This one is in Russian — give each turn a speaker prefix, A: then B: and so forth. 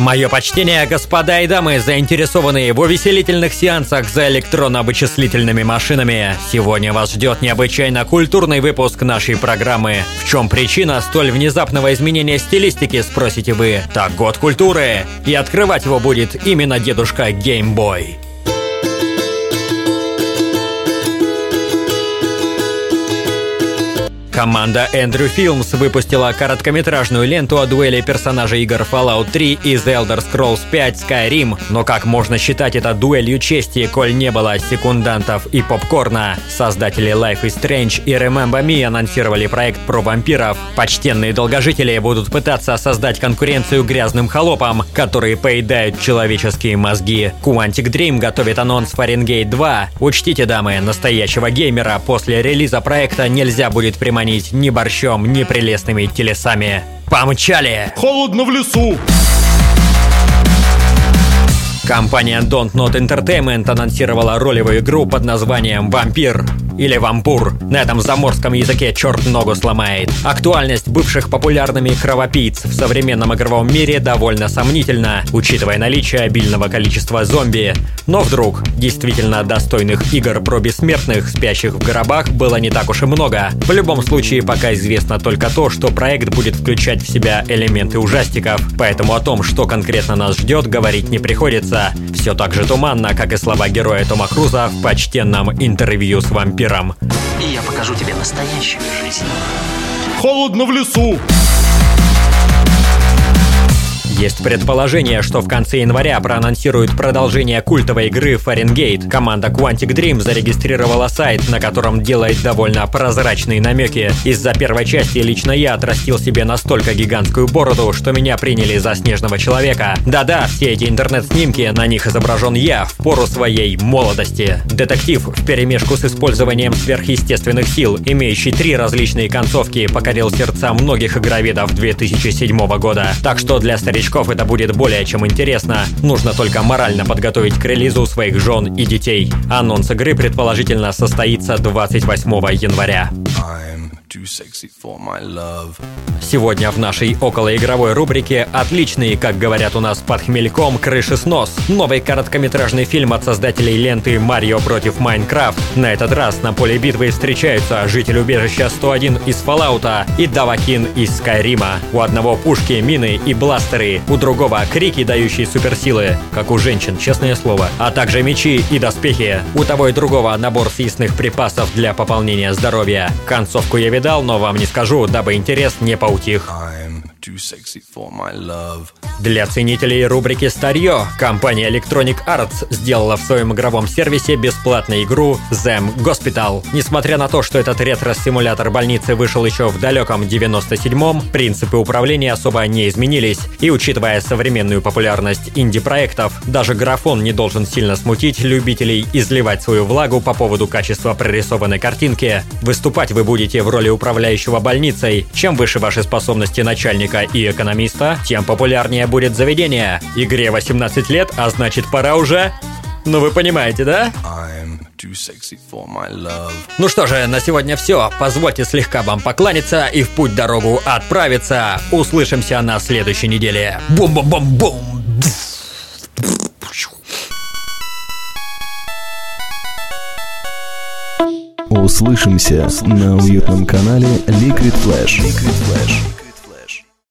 A: Мое почтение, господа и дамы, заинтересованные в увеселительных сеансах за электронно-вычислительными машинами. Сегодня вас ждет необычайно культурный выпуск нашей программы. В чем причина столь внезапного изменения стилистики, спросите вы? Так, год культуры. И открывать его будет именно дедушка Геймбой. Команда Andrew Films выпустила короткометражную ленту о дуэли персонажей игр Fallout 3 и The Elder Scrolls 5 Skyrim. Но как можно считать это дуэлью чести, коль не было секундантов и попкорна? Создатели Life is Strange и Remember Me анонсировали проект про вампиров. Почтенные долгожители будут пытаться создать конкуренцию грязным холопам, которые поедают человеческие мозги. Quantic Dream готовит анонс Fahrenheit 2. Учтите, дамы, настоящего геймера после релиза проекта нельзя будет приманить кормить ни борщом, ни прелестными телесами. Помчали!
B: Холодно в лесу!
A: Компания Don't Not Entertainment анонсировала ролевую игру под названием «Вампир» или «Вампур». На этом заморском языке черт ногу сломает. Актуальность бывших популярными кровопийц в современном игровом мире довольно сомнительна, учитывая наличие обильного количества зомби. Но вдруг действительно достойных игр про бессмертных, спящих в гробах, было не так уж и много. В любом случае, пока известно только то, что проект будет включать в себя элементы ужастиков, поэтому о том, что конкретно нас ждет, говорить не приходится. Все так же туманно, как и слова героя Тома Круза в почтенном интервью с вампиром.
C: И я покажу тебе настоящую жизнь.
B: Холодно в лесу!
A: Есть предположение, что в конце января проанонсируют продолжение культовой игры Fahrenheit. Команда Quantic Dream зарегистрировала сайт, на котором делает довольно прозрачные намеки. Из-за первой части лично я отрастил себе настолько гигантскую бороду, что меня приняли за снежного человека. Да-да, все эти интернет-снимки, на них изображен я в пору своей молодости. Детектив в перемешку с использованием сверхъестественных сил, имеющий три различные концовки, покорил сердца многих игроведов 2007 года. Так что для старичков новичков это будет более чем интересно. Нужно только морально подготовить к релизу своих жен и детей. Анонс игры предположительно состоится 28 января. Сегодня в нашей околоигровой рубрике отличный, как говорят у нас под хмельком, крыши снос. Новый короткометражный фильм от создателей ленты «Марио против Майнкрафт». На этот раз на поле битвы встречаются житель убежища 101 из Фоллаута и Давакин из Скайрима. У одного пушки, мины и бластеры, у другого крики, дающие суперсилы, как у женщин, честное слово, а также мечи и доспехи. У того и другого набор съестных припасов для пополнения здоровья. Концовку я видал, но вам не скажу, дабы интерес не поутих. Для ценителей рубрики «Старье» компания Electronic Arts сделала в своем игровом сервисе бесплатную игру Them Hospital. Несмотря на то, что этот ретро-симулятор больницы вышел еще в далеком 97-м, принципы управления особо не изменились. И учитывая современную популярность инди-проектов, даже графон не должен сильно смутить любителей изливать свою влагу по поводу качества прорисованной картинки. Выступать вы будете в роли управляющего больницей. Чем выше ваши способности начальника художника и экономиста, тем популярнее будет заведение. Игре 18 лет, а значит пора уже... Ну вы понимаете, да? Ну что же, на сегодня все. Позвольте слегка вам покланяться и в путь дорогу отправиться. Услышимся на следующей неделе. Бум-бум-бум-бум!
D: Услышимся на уютном канале Liquid Flash. Liquid Flash.